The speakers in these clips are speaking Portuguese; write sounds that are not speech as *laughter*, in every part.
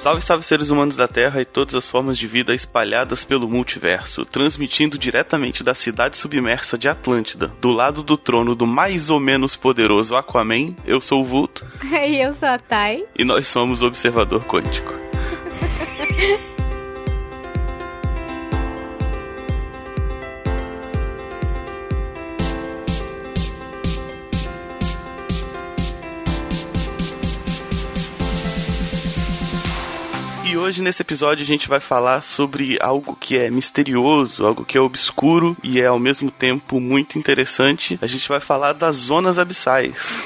Salve, salve seres humanos da Terra e todas as formas de vida espalhadas pelo multiverso, transmitindo diretamente da cidade submersa de Atlântida, do lado do trono do mais ou menos poderoso Aquaman. Eu sou o Vulto. *laughs* E eu sou a Thay. E nós somos o Observador Quântico. *laughs* hoje nesse episódio a gente vai falar sobre algo que é misterioso, algo que é obscuro e é ao mesmo tempo muito interessante. A gente vai falar das zonas abissais.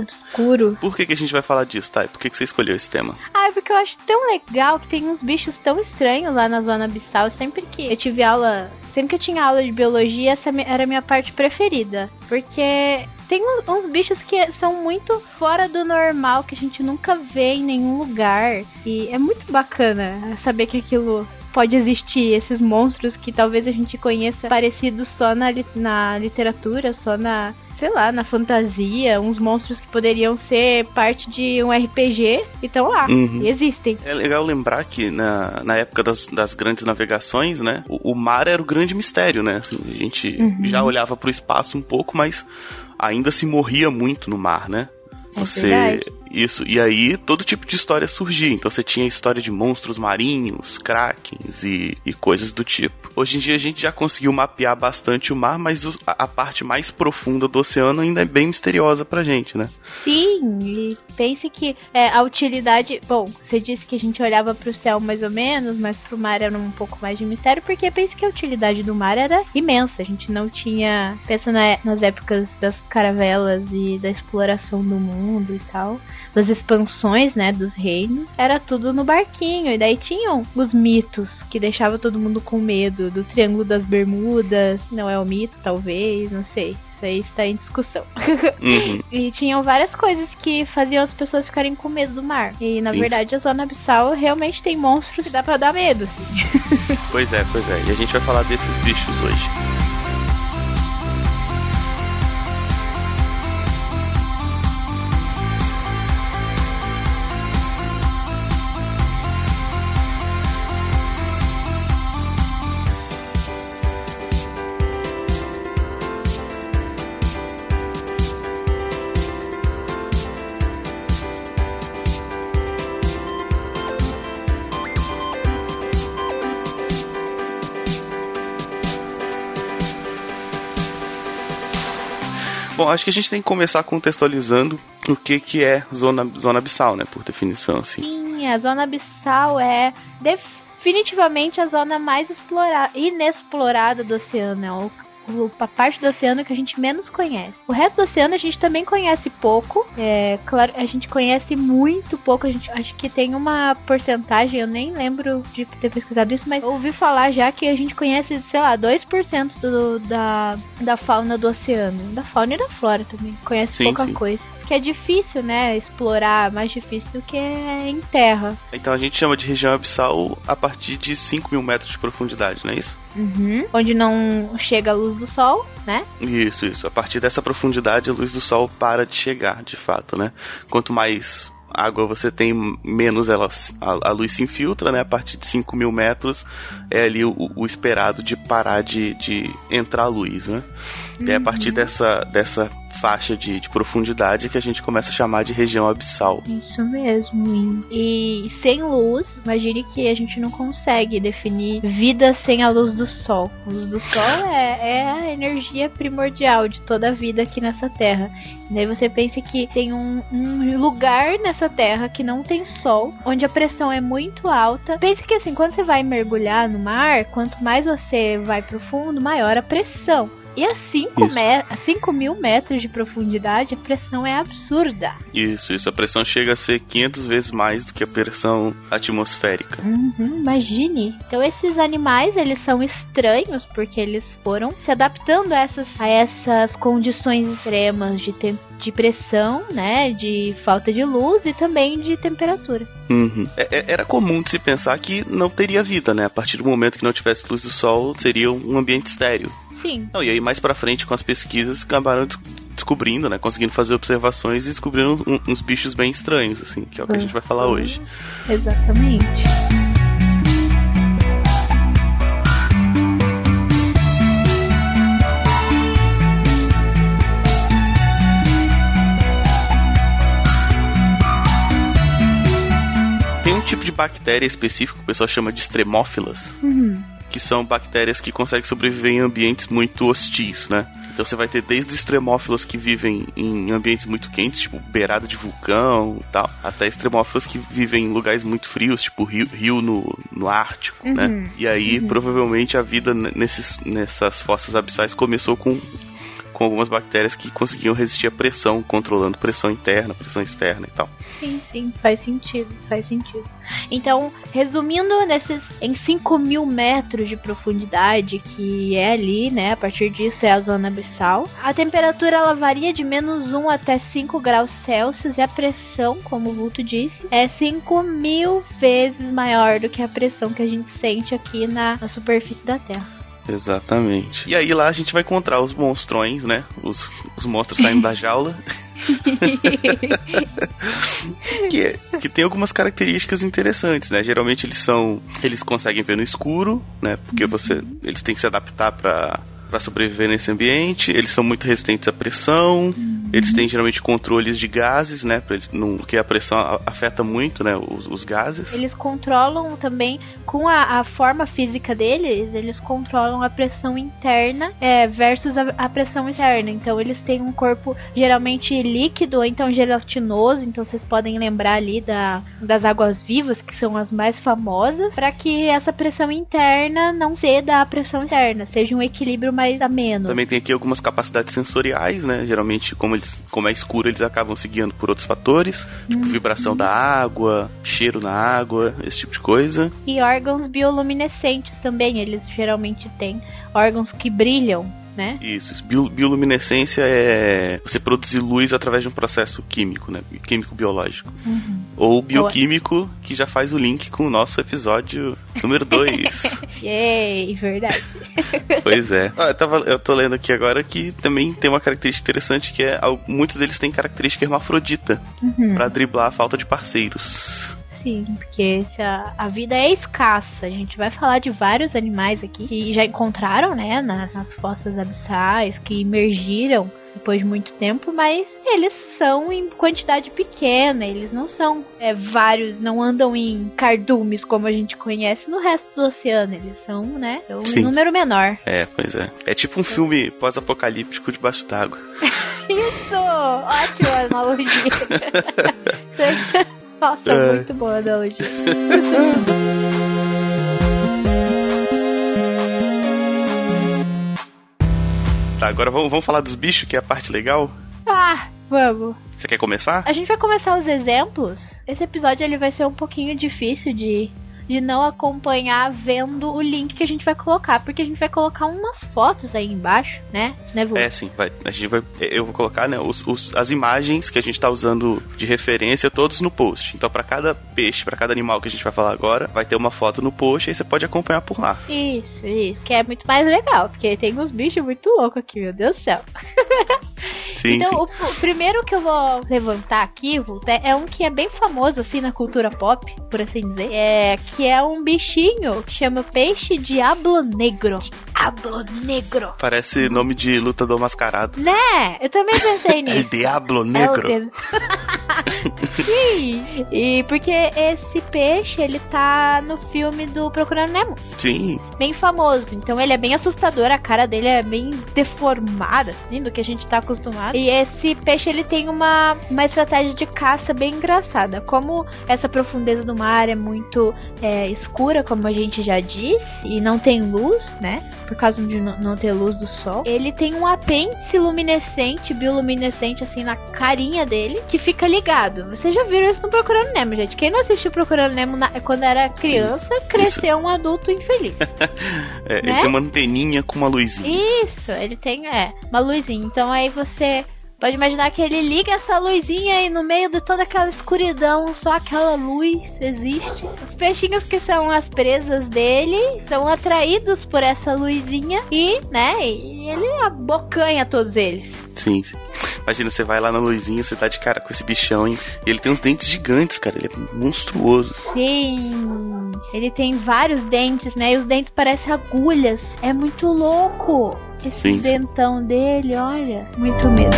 Obscuro. Por que, que a gente vai falar disso, Thay? Por que, que você escolheu esse tema? Ah, é porque eu acho tão legal que tem uns bichos tão estranhos lá na zona abissal. Sempre que eu tive aula, sempre que eu tinha aula de biologia, essa era a minha parte preferida. Porque tem uns, uns, bichos que são muito fora do normal, que a gente nunca vê em nenhum lugar. E é muito bacana saber que aquilo pode existir, esses monstros que talvez a gente conheça parecidos só na, na literatura, só na. Sei lá, na fantasia, uns monstros que poderiam ser parte de um RPG e estão lá, uhum. e existem. É legal lembrar que na, na época das, das grandes navegações, né, o, o mar era o grande mistério, né? A gente uhum. já olhava para o espaço um pouco, mas ainda se morria muito no mar, né? Você. É isso, e aí todo tipo de história surgia. Então você tinha história de monstros marinhos, krakens e, e coisas do tipo. Hoje em dia a gente já conseguiu mapear bastante o mar, mas a, a, parte mais profunda do oceano ainda é bem misteriosa pra gente, né? Sim, e pense que é, a utilidade. Bom, você disse que a gente olhava pro céu mais ou menos, mas pro mar era um pouco mais de mistério, porque pense que a utilidade do mar era imensa. A gente não tinha. Pensa na, nas épocas das caravelas e da exploração do mundo e tal das expansões, né, dos reinos, era tudo no barquinho. E daí tinham os mitos que deixava todo mundo com medo do Triângulo das Bermudas. Não é o mito, talvez, não sei. Isso aí está em discussão. *laughs* Uhum. e tinham várias coisas que faziam as pessoas ficarem com medo do mar. E na Isso. verdade a zona abissal realmente tem monstros que dá para dar medo. Assim. *laughs* pois é, pois é. E a gente vai falar desses bichos hoje. Bom, acho que a gente tem que começar contextualizando o que, que é zona, zona abissal, né? Por definição, assim. Sim, a zona abissal é definitivamente a zona mais explorada, inexplorada do oceano. É o a parte do oceano que a gente menos conhece. O resto do oceano a gente também conhece pouco. É, claro, a gente conhece muito pouco. A gente acho que tem uma porcentagem, eu nem lembro de ter pesquisado isso, mas ouvi falar já que a gente conhece, sei lá, 2% do, da, da fauna do oceano. Da fauna e da flora também. Conhece sim, pouca sim. coisa que é difícil, né, explorar, mais difícil do que em terra. Então a gente chama de região abissal a partir de 5 mil metros de profundidade, não é isso? Uhum. Onde não chega a luz do sol, né? Isso, isso. A partir dessa profundidade, a luz do sol para de chegar, de fato, né? Quanto mais água você tem, menos ela, a, a, luz se infiltra, né? A partir de 5 mil metros é ali o, o esperado de parar de, de entrar a luz, né? Uhum. E é a partir uhum. dessa, dessa faixa de, de, profundidade que a gente começa a chamar de região abissal. Isso mesmo. E sem luz, imagine que a gente não consegue definir vida sem a luz do sol. A luz do sol é, é a energia primordial de toda a vida aqui nessa terra. E daí você pensa que tem um, um, lugar nessa terra que não tem sol, onde a pressão é muito alta. Pense que assim, quando você vai mergulhar no mar, quanto mais você vai profundo, maior a pressão. E a 5 mil metros de profundidade, a pressão é absurda. Isso, isso. A pressão chega a ser 500 vezes mais do que a pressão atmosférica. Uhum, imagine. Então, esses animais, eles são estranhos porque eles foram se adaptando a essas, a essas condições extremas de, de pressão, né? De falta de luz e também de temperatura. Uhum. É, é, era comum de se pensar que não teria vida, né? A partir do momento que não tivesse luz do sol, seria um ambiente estéreo. Sim. Não, e aí mais pra frente com as pesquisas acabaram descobrindo, né? Conseguindo fazer observações e descobrindo um, uns bichos bem estranhos, assim, que é o que a gente vai falar hoje. Exatamente. Tem um tipo de bactéria específico que o pessoal chama de extremófilas. Uhum. Que são bactérias que conseguem sobreviver em ambientes muito hostis, né? Então você vai ter desde extremófilas que vivem em ambientes muito quentes, tipo beirada de vulcão e tal, até extremófilas que vivem em lugares muito frios, tipo rio, rio no, no Ártico, Uhum. né? E aí, provavelmente, a vida nesses, nessas fossas abissais começou com, com algumas bactérias que conseguiam resistir à pressão, controlando pressão interna, pressão externa e tal. Sim, sim, faz sentido, faz sentido. Então, resumindo, nesses em 5 mil metros de profundidade, que é ali, né? A partir disso é a zona abissal. A temperatura ela varia de menos 1 até 5 graus Celsius e a pressão, como o Vulto disse, é 5 mil vezes maior do que a pressão que a gente sente aqui na, na superfície da Terra. Exatamente. E aí lá a gente vai encontrar os monstrões, né? Os, os monstros saindo da jaula. *laughs* *laughs* que, que tem algumas características interessantes, né? Geralmente eles são. Eles conseguem ver no escuro, né? Porque você. Eles têm que se adaptar pra. Pra sobreviver nesse ambiente, eles são muito resistentes à pressão, eles têm geralmente controles de gases, né? Eles, não, porque a pressão afeta muito, né? Os, os gases. Eles controlam também, com a, a forma física deles, eles controlam a pressão interna é, versus a, a pressão externa. Então eles têm um corpo geralmente líquido, ou então gelatinoso. Então vocês podem lembrar ali da, das águas vivas, que são as mais famosas, para que essa pressão interna não ceda à pressão externa, seja um equilíbrio mais ameno. Também tem aqui algumas capacidades sensoriais, né? Geralmente, como, eles, como é escuro, eles acabam se guiando por outros fatores, tipo vibração da água, cheiro na água, esse tipo de coisa. E órgãos bioluminescentes também, eles geralmente têm órgãos que brilham, né? Isso, isso. Bio- bioluminescência é você produzir luz através de um processo químico, né? Químico-biológico. Ou bioquímico, que já faz o link com o nosso episódio número 2. *laughs* Yay, verdade. *laughs* pois é. Ah, eu, tava, eu tô lendo aqui agora que também tem uma característica interessante que é muitos deles têm característica hermafrodita pra driblar a falta de parceiros. Sim, porque se a, a vida é escassa. A gente vai falar de vários animais aqui que já encontraram, né, nas, nas fossas abissais, que emergiram depois de muito tempo, mas eles são em quantidade pequena, eles não são é, vários, não andam em cardumes como a gente conhece no resto do oceano, eles são, né, são Sim. um número menor. É, pois é. É tipo um filme pós-apocalíptico debaixo d'água. *laughs* Isso! Ótima analogia! *laughs* Nossa, É. muito boa analogia. *laughs* Tá, agora vamos, vamos falar dos bichos, que é a parte legal. Ah, vamos. Você quer começar? A gente vai começar os exemplos. Esse episódio ele vai ser um pouquinho difícil de, de não acompanhar vendo o link que a gente vai colocar, porque a gente vai colocar umas fotos aí embaixo, né? Né, Vu? É, sim, vai, a gente vai, eu vou colocar, né, os, os- as imagens que a gente tá usando de referência todos no post. Então, pra cada peixe, pra cada animal que a gente vai falar agora, vai ter uma foto no post e aí você pode acompanhar por lá. Isso, isso, que é muito mais legal, porque tem uns bichos muito loucos aqui, meu Deus do céu. *laughs* Sim, então, sim. O, o primeiro que eu vou levantar aqui, Vulto, é, é um que é bem famoso, assim, na cultura pop, por assim dizer. É, que é um bichinho que chama peixe diablo negro. Diablo negro. Parece nome de lutador mascarado. Né? Eu também pensei *laughs* El nisso. Diablo É Negro. dedo. *laughs* Sim, e porque esse peixe, ele tá no filme do Procurando Nemo, Sim, bem famoso. Então ele é bem assustador, a cara dele é bem deformada, assim, do que a gente tá acostumado. E esse peixe, ele tem uma, uma estratégia de caça bem engraçada. Como essa profundeza do mar é muito é, escura, como a gente já disse, e não tem luz, né? Por causa de não ter luz do sol. Ele tem um apêndice luminescente, bioluminescente, assim, na carinha dele, que fica ligado. Vocês já viram isso no Procurando Nemo, gente. Quem não assistiu Procurando Nemo na- quando era criança, cresceu um adulto infeliz. *laughs* é, ele Né? tem uma anteninha com uma luzinha. Isso, ele tem, é, uma luzinha. Então aí você Pode imaginar que ele liga essa luzinha e no meio de toda aquela escuridão, só aquela luz existe. Os peixinhos que são as presas dele são atraídos por essa luzinha e, né, ele abocanha todos eles. Sim, sim. Imagina, você vai lá na luzinha, você tá de cara com esse bichão, hein? E ele tem uns dentes gigantes, cara. Ele é monstruoso. Sim. Ele tem vários dentes, né? E os dentes parecem agulhas. É muito louco. Esse sim, dentão sim. dele, olha. Muito mesmo.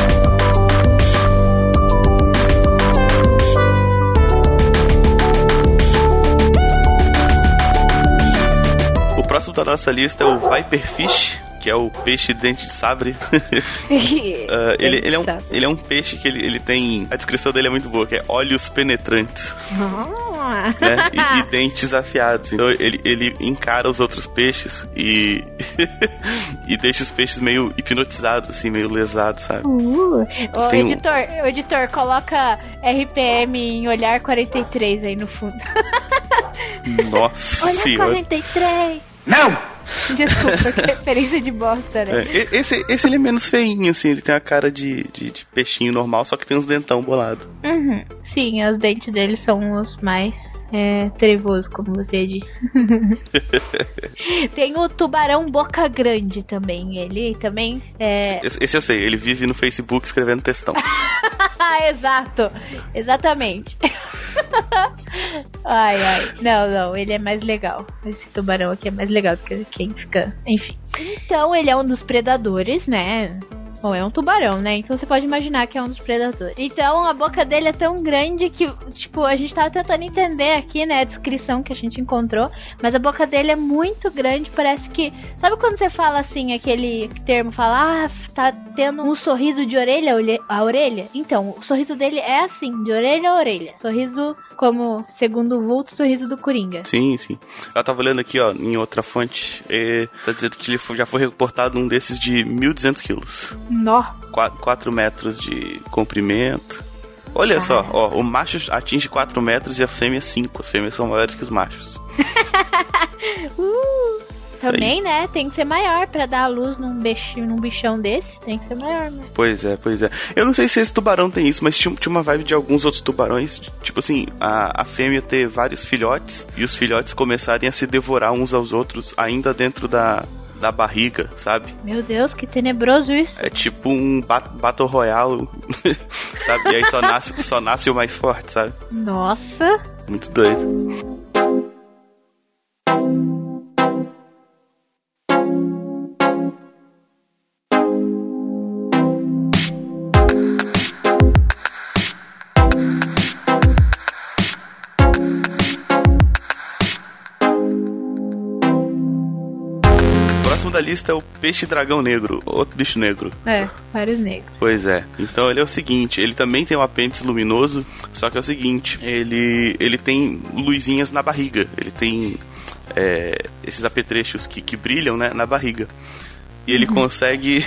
O próximo da nossa lista é o Viperfish que é o peixe dente de sabre. uh, *laughs* *laughs* ele, ele, é um, ele é um peixe que ele, ele tem. A descrição dele é muito boa, que é olhos penetrantes. Ah. né? e, e, *laughs* dentes afiados. Então ele, ele encara os outros peixes e. e deixa os peixes meio hipnotizados, assim, meio lesados, sabe? Uh. O editor, um... o editor, coloca RPM em olhar 43 aí no fundo. Nossa Olha senhora. 43! Não! Desculpa, que referência de bosta, né? É, esse, esse ele é menos feinho, assim, ele tem a cara de, de, de peixinho normal, só que tem uns dentão bolado. Uhum. Sim, os dentes dele são os mais é, trevoso, como você disse. *laughs* Tem o tubarão boca grande também. Ele também é. Esse eu sei, ele vive no Facebook escrevendo textão. *laughs* Exato, exatamente. ai, ai. Não, não, ele é mais legal. Esse tubarão aqui é mais legal do que quem fica. Enfim. Então, ele é um dos predadores, né? Bom, é um tubarão, né? Então você pode imaginar que é um dos predadores. Então a boca dele é tão grande que, tipo, a gente tava tentando entender aqui, né, a descrição que a gente encontrou, mas a boca dele é muito grande, parece que. Sabe quando você fala assim, aquele termo, fala, ah, tá tendo um sorriso de orelha a orelha? Então, o sorriso dele é assim, de orelha a orelha. Sorriso como, segundo o vulto, sorriso do Coringa. Sim, sim. Eu tava olhando aqui, ó, em outra fonte, e tá dizendo que ele já foi reportado um desses de 1.200 quilos. Nó. 4 metros de comprimento. Olha só, ó, o macho atinge 4 metros e a fêmea 5. As fêmeas são maiores que os machos. *laughs* uh. Também, né? Tem que ser maior para dar a luz num bichão, num bichão desse. Tem que ser maior, né? Pois é, pois é. Eu não sei se esse tubarão tem isso, mas tinha, tinha uma vibe de alguns outros tubarões. Tipo assim, a, a fêmea ter vários filhotes e os filhotes começarem a se devorar uns aos outros ainda dentro da, da barriga, sabe? Meu Deus, que tenebroso isso. É tipo um bat Battle Royale, *laughs* sabe? E aí só nasce, só nasce o mais forte, sabe? Nossa. Muito doido. Da lista é o peixe dragão negro, outro bicho negro. É, vários negros. Pois é. Então ele é o seguinte, ele também tem um apêndice luminoso, só que é o seguinte, ele, ele tem luzinhas na barriga, ele tem é, esses apetrechos que, que brilham né, na barriga. E ele uhum. consegue.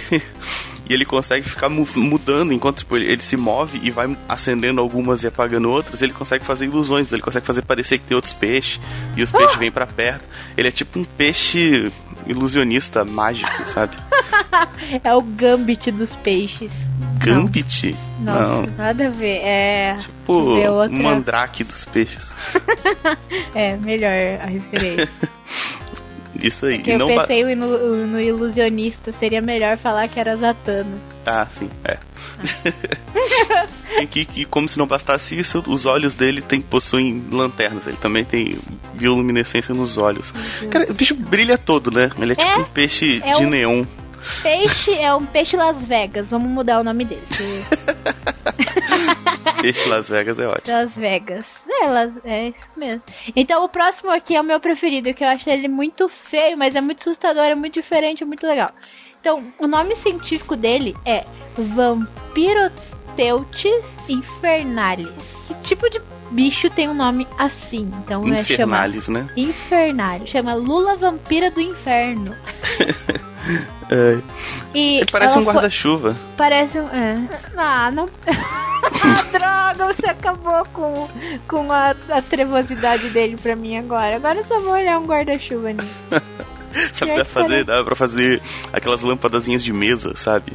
E ele consegue ficar mudando enquanto tipo, ele, se move e vai acendendo algumas e apagando outras. Ele consegue fazer ilusões, ele consegue fazer parecer que tem outros peixes e os peixes ah! vêm para perto. Ele é tipo um peixe ilusionista mágico, sabe? *laughs* é o Gambit dos peixes. Gambit? Não. Nossa, nada a ver. É. Tipo, outra... mandrake dos peixes. *laughs* é, melhor a referência. *laughs* Isso aí. Porque eu pensei no, no, ilusionista, seria melhor falar que era Zatanna. Ah, sim, é. Ah. que, que, como se não bastasse isso, os olhos dele tem, possuem lanternas. Ele também tem bioluminescência nos olhos. Uhum. Cara, o bicho brilha todo, né? Ele é, tipo é tipo um peixe é de um... neon. Peixe é um peixe Las Vegas. Vamos mudar o nome dele. *laughs* *laughs* peixe Las Vegas é ótimo. Las Vegas. É, é isso mesmo. Então o próximo aqui é o meu preferido, que eu acho ele muito feio, mas é muito assustador, é muito diferente, é muito legal. Então, o nome científico dele é Vampiroteutes infernalis. Que tipo de bicho tem um nome assim? Então Infernalis, é né? Infernalis. Chama Lula Vampira do Inferno. *laughs* é. E Ele parece um guarda-chuva. Parece um. É. Ah, não. *laughs* Droga, você acabou com, com a, a trevosidade dele pra mim agora. Agora eu só vou olhar um guarda-chuva nisso. *laughs* *laughs* sabe, dá pra, fazer, dá pra fazer aquelas lâmpadazinhas de mesa, sabe?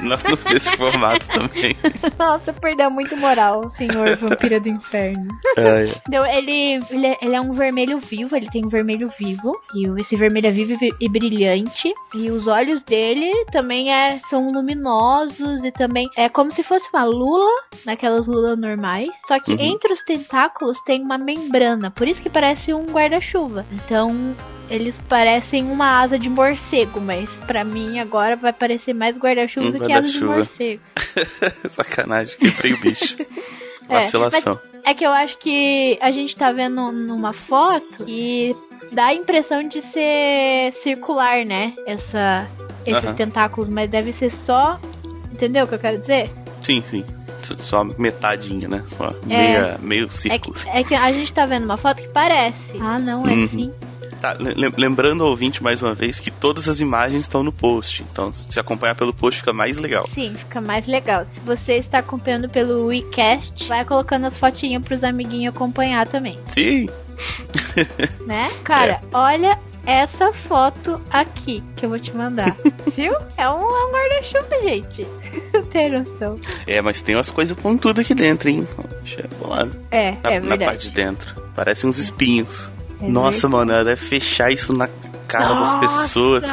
*laughs* Nesse formato também. *laughs* Nossa, perdeu muito moral, senhor vampira do inferno. É, é. Então, ele, ele, é, ele é um vermelho vivo, ele tem um vermelho vivo. E esse vermelho é vivo e brilhante. E os olhos dele também é, são luminosos e também é como se fosse uma lula, naquelas lulas normais. Só que uhum. entre os tentáculos tem uma membrana, por isso que parece um guarda-chuva. Então, eles parecem uma asa de morcego, mas para mim agora vai parecer mais guarda-chuva um do que asa de morcego. *laughs* Sacanagem, quebrei o bicho. *laughs* É, Vacilação. É, é que eu acho que a gente tá vendo numa foto e dá a impressão de ser circular, né? Essa, esses tentáculos, mas deve ser só. Entendeu o que eu quero dizer? Sim, sim só metadinha, né? Só é, meia, meio círculo. É que, é que, a gente tá vendo uma foto que parece. Ah, não, é uhum. assim. Tá, lembrando ao ouvinte mais uma vez que todas as imagens estão no post. Então, se acompanhar pelo post fica mais legal. Sim, fica mais legal. Se você está acompanhando pelo WeCast, vai colocando as fotinhas pros amiguinhos acompanhar também. Sim. *laughs* né? Cara, é. olha essa foto aqui que eu vou te mandar. *laughs* Viu? É um, é um guarda-chuva, gente. Não *laughs* tem noção. É, mas tem umas coisas pontudas aqui dentro, hein? Deixa eu bolado. É, na, é verdade. Na parte de dentro. Parece uns espinhos. É Nossa, mano, ela deve fechar isso na cara Nossa, das pessoas.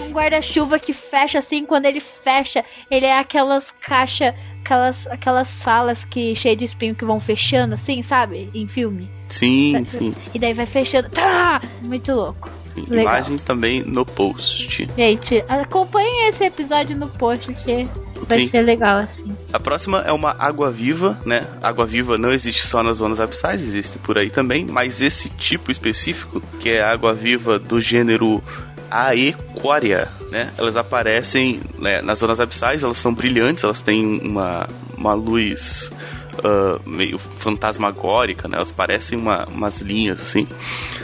Um guarda-chuva que fecha assim, quando ele fecha, ele é aquelas caixas, aquelas, aquelas salas que cheia de espinho que vão fechando assim, sabe? Em filme. Sim, sim. E daí vai fechando. Ah, muito louco. Legal. Imagem também no post. Gente, acompanhem esse episódio no post que vai Sim. ser legal assim. A próxima é uma água viva, né? Água viva não existe só nas zonas abissais, existe por aí também, mas esse tipo específico, que é água viva do gênero Aequaria, né? Elas aparecem né, nas zonas abissais, elas são brilhantes, elas têm uma, uma luz uh, meio fantasmagórica, né? Elas parecem uma, umas linhas, assim.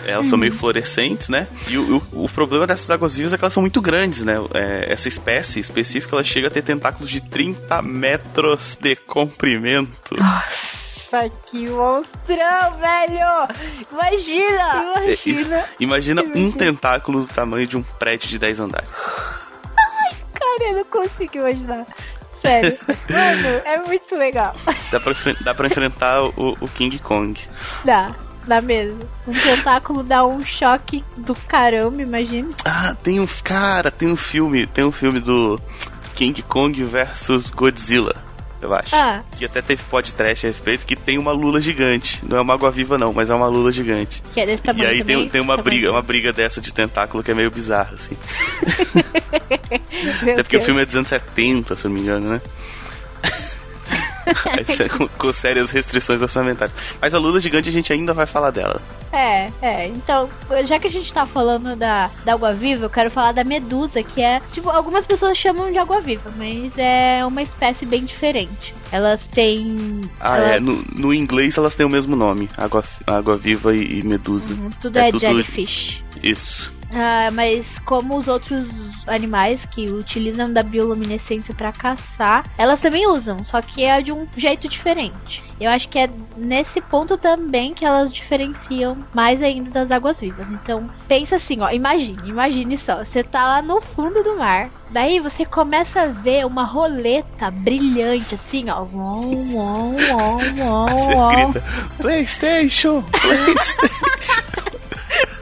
Elas uhum. são meio fluorescentes, né? E o, o, o, problema dessas águas vivas é que elas são muito grandes, né? É, essa espécie específica, ela chega a ter tentáculos de 30 metros de comprimento. Nossa, que monstrão, velho! Imagina! Imagina! É, imagina um tentáculo do tamanho de um prédio de 10 andares. Ai, cara, eu não consigo imaginar. Sério. *laughs* Mano, é muito legal. Dá pra, dá pra enfrentar o, o King Kong. Dá. Dá mesmo. Um tentáculo dá um choque do caramba, imagina. Ah, tem um. Cara, tem um filme. Tem um filme do King Kong versus Godzilla eu acho. Ah. Que até teve podcast a respeito, que tem uma lula gigante. Não é uma água viva, não, mas é uma lula gigante. Que é desse tamanho E aí também, tem, tem uma briga, uma briga dessa de tentáculo que é meio bizarra, assim. *laughs* até porque Deus. o filme é dos anos 70, se eu não me engano, né? *laughs* com, com sérias restrições orçamentárias. Mas a lula gigante a gente ainda vai falar dela. É, é. Então, já que a gente tá falando da, da água-viva, eu quero falar da medusa, que é. Tipo, algumas pessoas chamam de água-viva, mas é uma espécie bem diferente. Elas têm. Ah, elas... é. No, no inglês elas têm o mesmo nome: água-viva água e, e medusa. Uhum, tudo é, é tudo... jellyfish. Isso. Ah, mas como os outros animais que utilizam da bioluminescência para caçar, elas também usam, só que é de um jeito diferente. Eu acho que é nesse ponto também que elas diferenciam mais ainda das águas vivas. Então, pensa assim, ó, imagine, imagine só, você tá lá no fundo do mar, daí você começa a ver uma roleta brilhante assim, ó, uom, uom, uom, Você grita, PlayStation, PlayStation.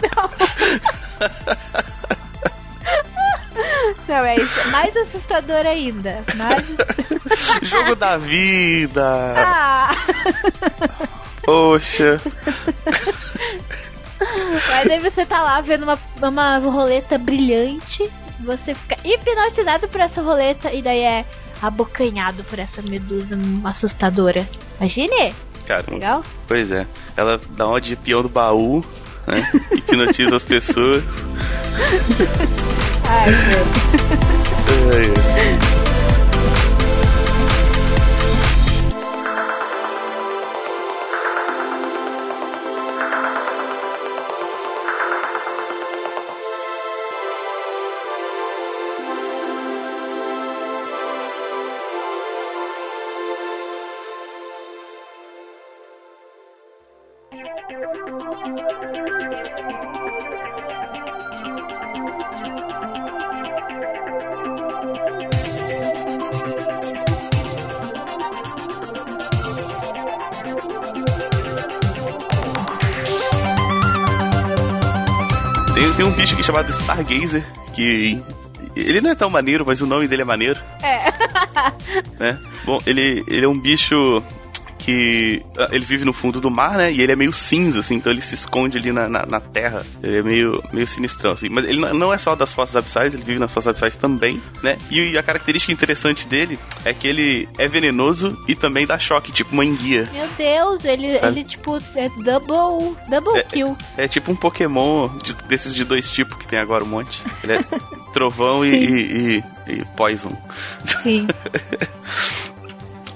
*laughs* Não. Não, é isso. Mais assustador ainda. Mais... *laughs* Jogo da vida. Ah. Poxa. Mas aí você tá lá vendo uma, uma roleta brilhante. Você fica hipnotizado por essa roleta e daí é abocanhado por essa medusa assustadora. Imagine! Cara, Legal? Pois é. Ela dá uma de peão do baú né? Hipnotiza as pessoas. Ai, meu. Ai, ai. Bicho aqui chamado Stargazer, que ele não é tão maneiro, mas o nome dele é maneiro. É. *laughs* né? Bom, ele, ele é um bicho que ah, ele vive no fundo do mar, né? E ele é meio cinza, assim, então ele se esconde ali na, na, na terra. Ele é meio, meio sinistrão, assim. Mas ele não é só das fossas abissais, ele vive nas fossas abissais também, né? E a característica interessante dele é que ele é venenoso e também dá choque, tipo uma enguia. Meu Deus, ele, ele tipo, é double, double É- kill. É tipo um Pokémon de- desses de dois tipos que tem agora um monte. Ele é *laughs* trovão e, e, e- e poison. Sim, *laughs*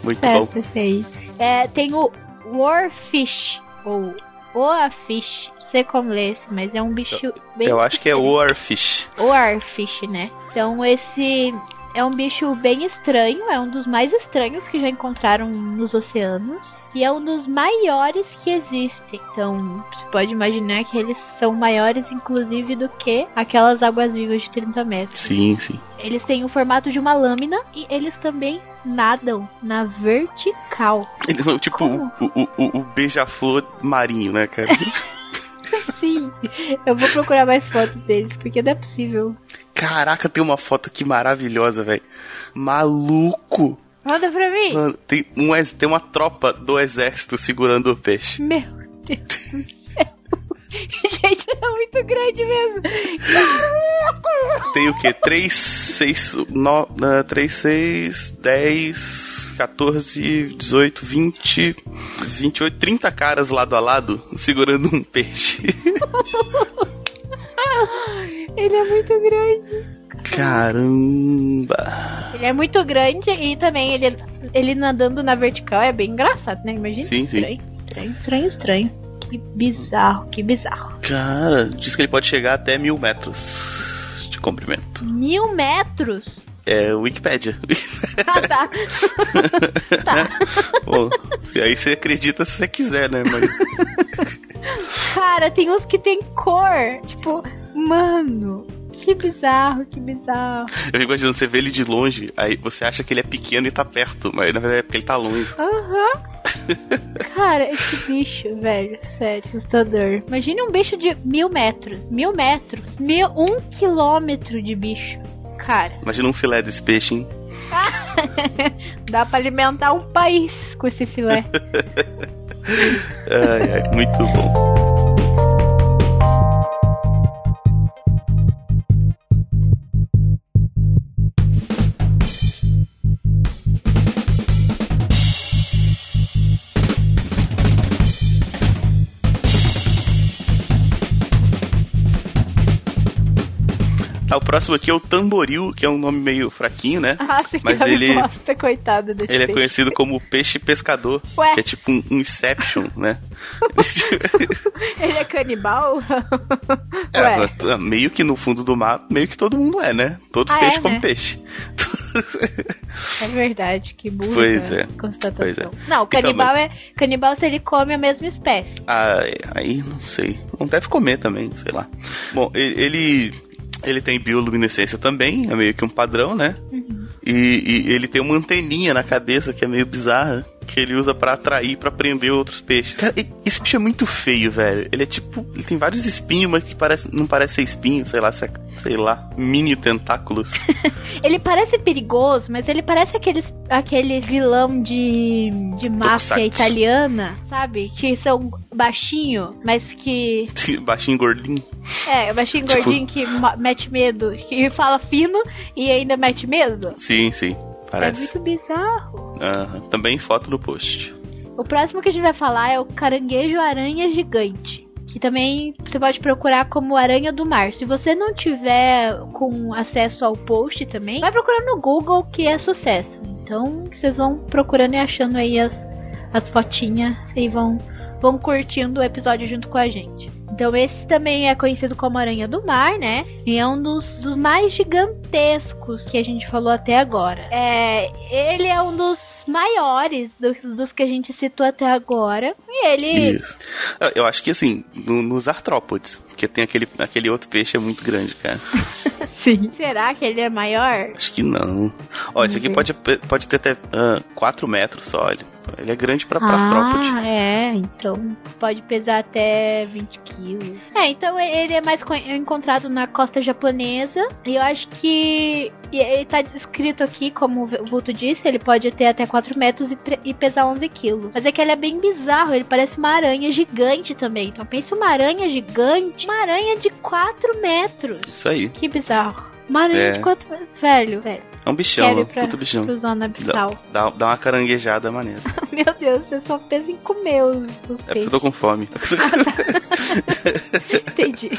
Muito bom. certo, esse aí. É, tem o Warfish, ou Oafish, não sei como ler esse, mas é um bicho bem... Eu acho que é Warfish. Warfish, né? Então esse é um bicho bem estranho, é um dos mais estranhos que já encontraram nos oceanos. E é um dos maiores que existem. Então, você pode imaginar que eles são maiores, inclusive, do que aquelas águas-vivas de 30 metros. Sim, sim. Eles têm o formato de uma lâmina e eles também nadam na vertical. Tipo o, o, o, o beija-flor marinho, né, cara? *laughs* Sim, eu vou procurar mais fotos deles, porque não é possível. Caraca, tem uma foto aqui maravilhosa, velho. Maluco! Manda pra mim! Mano, tem, um, tem uma tropa do exército segurando o peixe. Meu Deus. *laughs* Gente, é muito grande mesmo. Tem o quê? 3, 6, 9, 3, 6, 10, 14, 18, 20, 28, 30 caras lado a lado segurando um peixe. *laughs* Ele é muito grande. Caramba! Ele é muito grande e também ele, ele nadando na vertical é bem engraçado, né? Imagina. Sim, sim. Estranho, estranho, estranho, estranho. Que bizarro, que bizarro. Cara, diz que ele pode chegar até mil metros de comprimento. Mil metros? É Wikipedia. Ah, tá. *laughs* tá. Bom, e aí você acredita se você quiser, né? Mas *laughs* Cara, tem uns que tem cor. Tipo, mano. *laughs* Que bizarro, que bizarro. eu fico imaginando, você vê ele de longe, aí você acha que ele é pequeno e tá perto, mas na verdade é porque ele tá longe. Aham. *laughs* Cara, esse bicho, velho, sério, assustador. Imagine um bicho de mil metros. Mil metros. Mil, um quilômetro de bicho. Cara, Imagina um filé desse peixe, hein? *laughs* dá pra alimentar um país com esse filé. Ai, ai, muito bom. Próximo aqui é o Tamboril, que é um nome meio fraquinho, né? Ah, você Mas que ele- gosta, coitado desse Ele é peixe. conhecido como peixe pescador, Ué? que é tipo um Inception, né? *laughs* Ele é canibal? *laughs* É, meio que no fundo do mar, meio que todo mundo é, né? Todos os Ah, peixes é, comem né? peixe. é verdade, que burra Pois é, constatação. pois é. Não, Então, canibal é canibal se ele come a mesma espécie. Ah, aí não sei. Não deve comer também, sei lá. Bom, ele ele tem bioluminescência também, é meio que um padrão, né? Uhum. E, e ele tem uma anteninha na cabeça que é meio bizarra, que ele usa pra atrair, pra prender outros peixes. Cara, esse bicho é muito feio, velho. Ele é tipo, ele tem vários espinhos, mas que parece, não parece ser espinho, sei lá, é- sei lá, mini tentáculos. *laughs* Ele parece perigoso, mas ele parece aqueles, aquele vilão de, de máfia Tokusatsu. italiana, sabe? Que são baixinho, mas que. *laughs* Baixinho gordinho. É, baixinho Tipo- gordinho que mete medo. Que fala fino e ainda mete medo. Sim, sim, É parece. muito bizarro. Aham, Também foto no post. O próximo que a gente vai falar é o caranguejo aranha gigante. Que também você pode procurar como aranha do mar. Se você não tiver com acesso ao post também, vai procurando no Google que é sucesso. Então vocês vão procurando e achando aí as, as fotinhas e vão, vão curtindo o episódio junto com a gente. Então esse também é conhecido como aranha do mar, né? E é um dos, dos mais gigantescos que a gente falou até agora. É, ele é um dos maiores dos, dos que a gente citou até agora. E ele Isso. Eu- acho que assim, no- nos artrópodes, porque tem aquele, aquele outro peixe é muito grande, cara. *laughs* *laughs* Sim. Será que ele é maior? Acho que não. Ó, esse aqui ver. pode, pode ter até 4 metros só, olha. Ele é grande pra, pra ah, é. Então pode pesar até 20 quilos. É, então ele é mais encontrado na costa japonesa. E eu acho que ele tá descrito aqui, como o Vulto disse, ele pode ter até 4 metros e, e pesar 11 quilos. Mas é que ele é bem bizarro, ele parece uma aranha gigante também. Então pensa uma aranha gigante, uma aranha de 4 metros. Isso aí. Que bizarro. Uma aranha é. de 4 metros. Velho, velho. É um bichão, pra, puta bichão. Zona dá, dá, dá uma caranguejada maneira. *laughs* Meu Deus, você só pensa em comer os, os É porque eu tô com fome. *laughs* Entendi.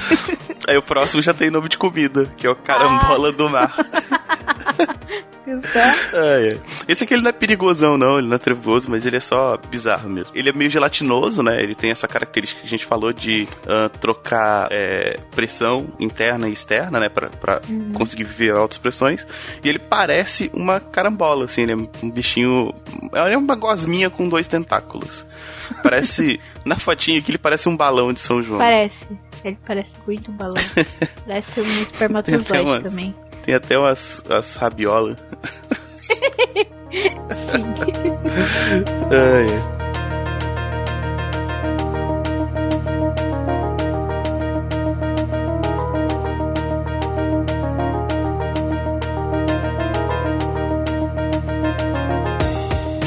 Aí o próximo já tem nome de comida, que é o carambola ah. do mar. *laughs* é, é. Esse aqui ele não é perigosão, não, ele não é trevoso, mas ele é só bizarro mesmo. Ele é meio gelatinoso, né? Ele tem essa característica que a gente falou de uh, trocar é, pressão interna e externa, né? Pra, pra uhum. conseguir viver altas pressões. E ele parece uma carambola, assim, ele é um bichinho. Ele é uma gosminha com dois tentáculos. Parece. *laughs* na fotinha aqui ele parece um balão de São João. Parece. Ele parece muito um balão. *laughs* parece um espermatozoide também. Tem até umas, umas rabiolas. *laughs* Ai.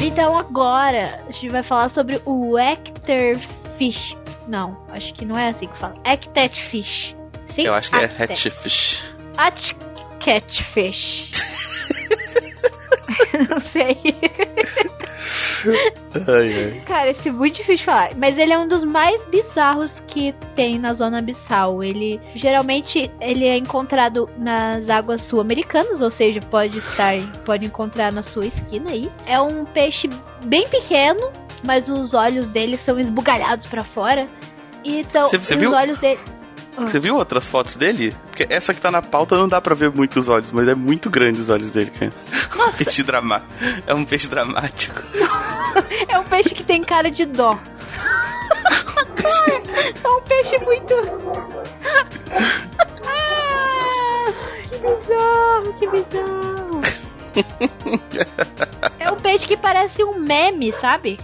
Então agora a gente vai falar sobre o Ecterfish. Não, acho que não é assim que fala. Ectetfish. Sim? Eu acho que é Hatchfish. Catfish. *laughs* Não sei. Ai, ai. Cara, esse é muito difícil de falar. Mas ele é um dos mais bizarros que tem na zona abissal. Ele geralmente ele é encontrado nas águas sul-americanas, ou seja, pode estar, pode encontrar na sua esquina aí. É um peixe bem pequeno, mas os olhos dele são esbugalhados para fora. Então, você, você os viu? olhos dele Você viu outras fotos dele? Porque essa que tá na pauta não dá pra ver muitos olhos, mas é muito grande os olhos dele, cara. Um peixe dramático. É um peixe dramático. *laughs* é um peixe que tem cara de dó. *laughs* é um peixe muito. ah, que bizarro, que bizarro. *laughs* é um peixe que parece um meme, sabe?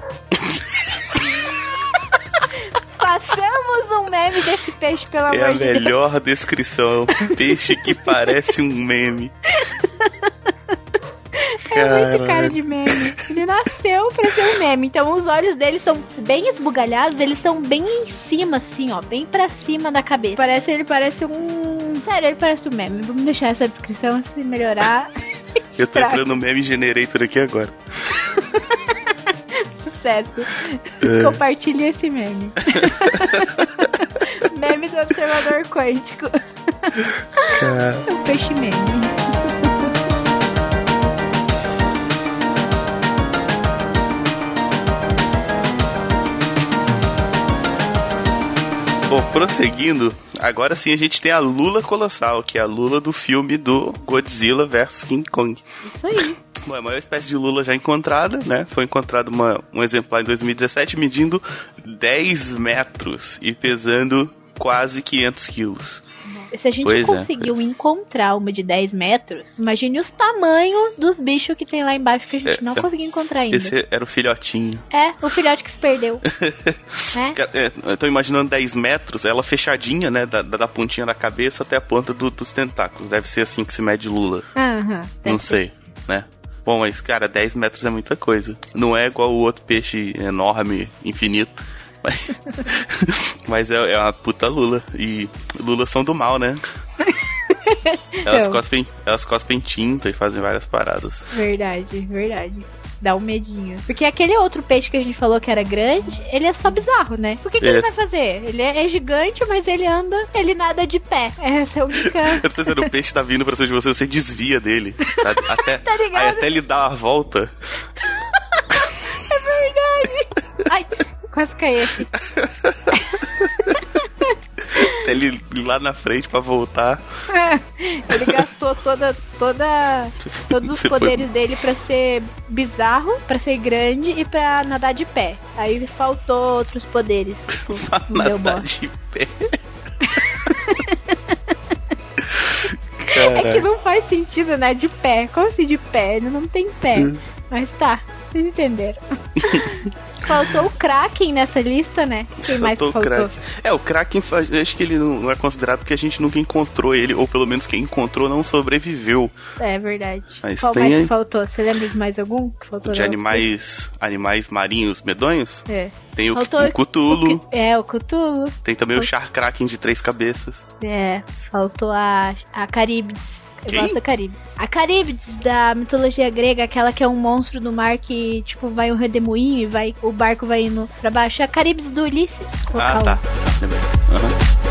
Façamos um meme desse peixe, pelo é amor de Deus. É a melhor descrição. Peixe que parece um meme. É muito cara de meme. Ele nasceu pra ser um meme. Então os olhos dele são bem esbugalhados, eles são bem em cima, assim, ó. Bem pra cima da cabeça. Parece, ele parece um. Sério, ele parece um meme. Vamos deixar essa descrição se melhorar. Eu tô entrando no meme generator aqui agora. *laughs* Sucesso. É. *laughs* Compartilhe esse meme. *laughs* meme do observador quântico. Cara. *laughs* Um peixe meme. Bom, prosseguindo, agora sim a gente tem a Lula Colossal, que é a Lula do filme do Godzilla vs King Kong. Isso aí. *laughs* Bom, é a maior espécie de lula já encontrada, né? Foi encontrado uma, um exemplar em 2017 medindo 10 metros e pesando quase 500 quilos. Se a gente pois é, conseguiu é, encontrar uma de 10 metros, imagine os tamanhos dos bichos que tem lá embaixo que a gente é, não conseguiu encontrar ainda. Esse era o filhotinho. É, o filhote que se perdeu. *laughs* é? Eu tô imaginando 10 metros, ela fechadinha, né? Da, da pontinha da cabeça até a ponta do, dos tentáculos. Deve ser assim que se mede lula. Uhum, não sei, né? Bom, mas cara, 10 metros é muita coisa. Não é igual o outro peixe enorme, infinito. Mas, *laughs* mas é, é, uma puta Lula. E Lula são do mal, né? *laughs* Elas cospem, elas cospem tinta e fazem várias paradas. Verdade, verdade. Dá um medinho. Porque aquele outro peixe que a gente falou que era grande, ele é só bizarro, né? O que, que ele, ele vai fazer? Ele é, é, gigante, mas ele anda, ele nada de pé. *laughs* Essa é a única. Eu tô pensando, o peixe tá vindo pra cima de você, você desvia dele, sabe? Até, tá aí até ele dar a volta. é verdade. Ai, quase caí aqui. *laughs* ele lá na frente para voltar. É, ele gastou toda, toda, todos os Você poderes foi... dele para ser bizarro, para ser grande e para nadar de pé. Aí faltou outros poderes. Tipo, *laughs* nadar de pé. *laughs* é que não faz sentido, né? De pé. Como assim de pé? Ele não tem pé. Hum. Mas tá. Vocês entenderam. Faltou o Kraken nessa lista, né? Quem mais faltou? faltou? É, o Kraken, acho que ele não é considerado porque a gente nunca encontrou ele, ou pelo menos quem encontrou não sobreviveu. É verdade. Mas Qual tem... mais faltou? Você lembra de mais algum que faltou? De animais, animais marinhos medonhos? É. Tem o, faltou o Cthulhu. O, é, o Cthulhu. Tem também faltou. o Char Kraken de três cabeças. É, faltou a, a Caribes. Eu gosto da Caribe. A Caribe da mitologia grega, aquela que é um monstro do mar que, tipo, vai um redemoinho e vai, o barco vai indo pra baixo. É a Caribe do Ulisses. Ah, tá. Uhum.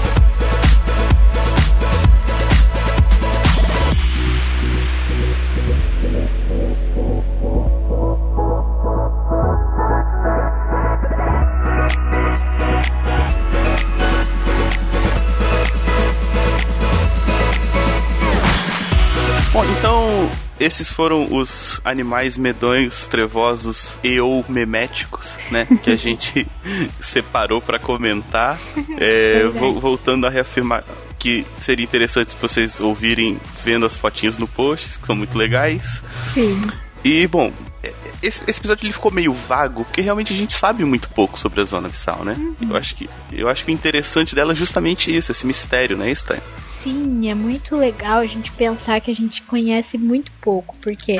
Esses foram os animais medonhos, trevosos e ou meméticos, né? Que a gente *laughs* separou para comentar. É, voltando a reafirmar que seria interessante vocês ouvirem vendo as fotinhas no post, que são muito legais. Sim. E, bom, esse, esse, episódio ele ficou meio vago, porque realmente a gente sabe muito pouco sobre a zona abissal, né? Uhum. Eu acho que eu acho que o interessante dela é justamente isso, esse mistério, né, Stan? Sim, é muito legal a gente pensar que a gente conhece muito pouco, porque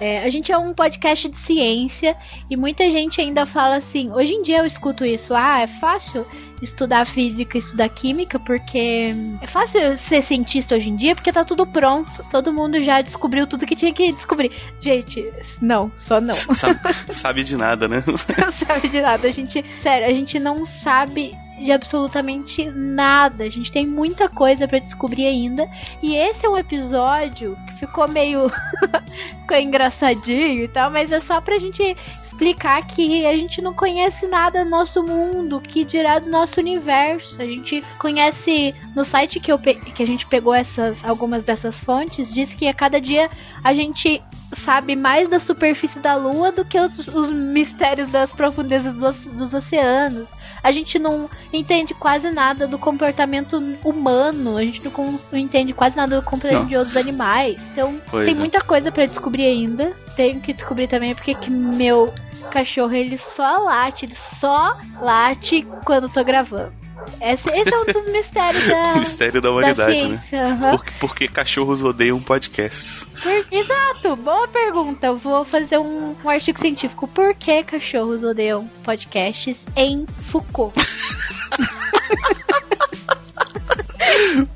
é, a gente é um podcast de ciência e muita gente ainda fala assim. Hoje em dia eu escuto isso, ah, é fácil estudar física, estudar química, porque é fácil ser cientista hoje em dia, porque tá tudo pronto, todo mundo já descobriu tudo que tinha que descobrir. Gente, não, só não. Sabe, *laughs* sabe de nada, né? não sabe de nada. A gente, sério, a gente não sabe de absolutamente nada. A gente tem muita coisa para descobrir ainda. E esse é um episódio que ficou meio. *laughs* ficou engraçadinho e tal, mas é só pra gente explicar que a gente não conhece nada do nosso mundo, que dirá do nosso universo. A gente conhece no site que, eu que a gente pegou essas algumas dessas fontes, diz que a cada dia a gente sabe mais da superfície da Lua do que os, os mistérios das profundezas dos, dos oceanos a gente não entende quase nada do comportamento humano, a gente não, não entende quase nada do comportamento de outros animais. Então pois tem é. muita coisa para descobrir ainda. Tenho que descobrir também porque que meu cachorro ele só late, ele só late quando eu tô gravando. Esse, esse é um dos mistérios da. *laughs* Mistério da humanidade, da né? Uhum. Por, porque cachorros odeiam podcasts. Por, exato, boa pergunta. Eu vou fazer um, um artigo científico. Por que cachorros odeiam podcasts em Foucault? *laughs*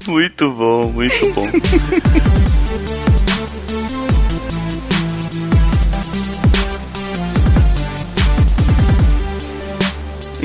muito bom, muito bom. *laughs*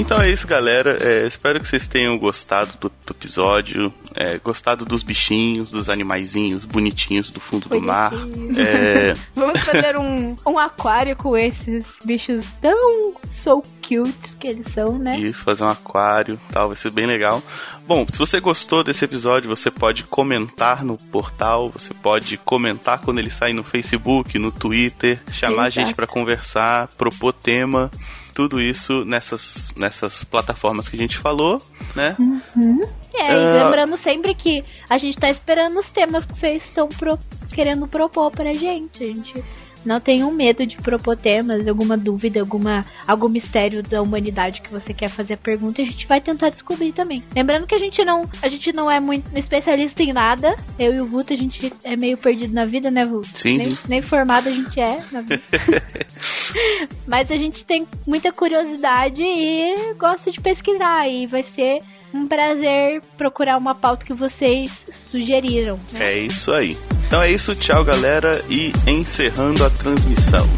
Então é isso, galera. É, espero que vocês tenham gostado do, do episódio, é, gostado dos bichinhos, dos animaizinhos bonitinhos do fundo do mar. É... *laughs* Vamos fazer um, um aquário com esses bichos tão so cute que eles são, né? Isso, fazer um aquário tal, vai ser bem legal. Bom, se você gostou desse episódio, você pode comentar no portal, você pode comentar quando ele sai no Facebook, no Twitter, chamar Exato. a gente para conversar, propor tema tudo isso nessas, nessas plataformas que a gente falou, né? Uhum. É, e uh... lembrando sempre que a gente tá esperando os temas que vocês estão pro... querendo propor pra gente. A gente não tenham medo de propor temas, alguma dúvida, alguma, algum mistério da humanidade que você quer fazer a pergunta, a gente vai tentar descobrir também. Lembrando que a gente não, a gente não é muito especialista em nada. Eu e o Vuto, a gente é meio perdido na vida, né, Vuto? Sim. Nem, nem formado a gente é na vida. *laughs* Mas a gente tem muita curiosidade e gosta de pesquisar. E vai ser um prazer procurar uma pauta que vocês sugeriram. Né? É isso aí. Então é isso, tchau galera e encerrando a transmissão.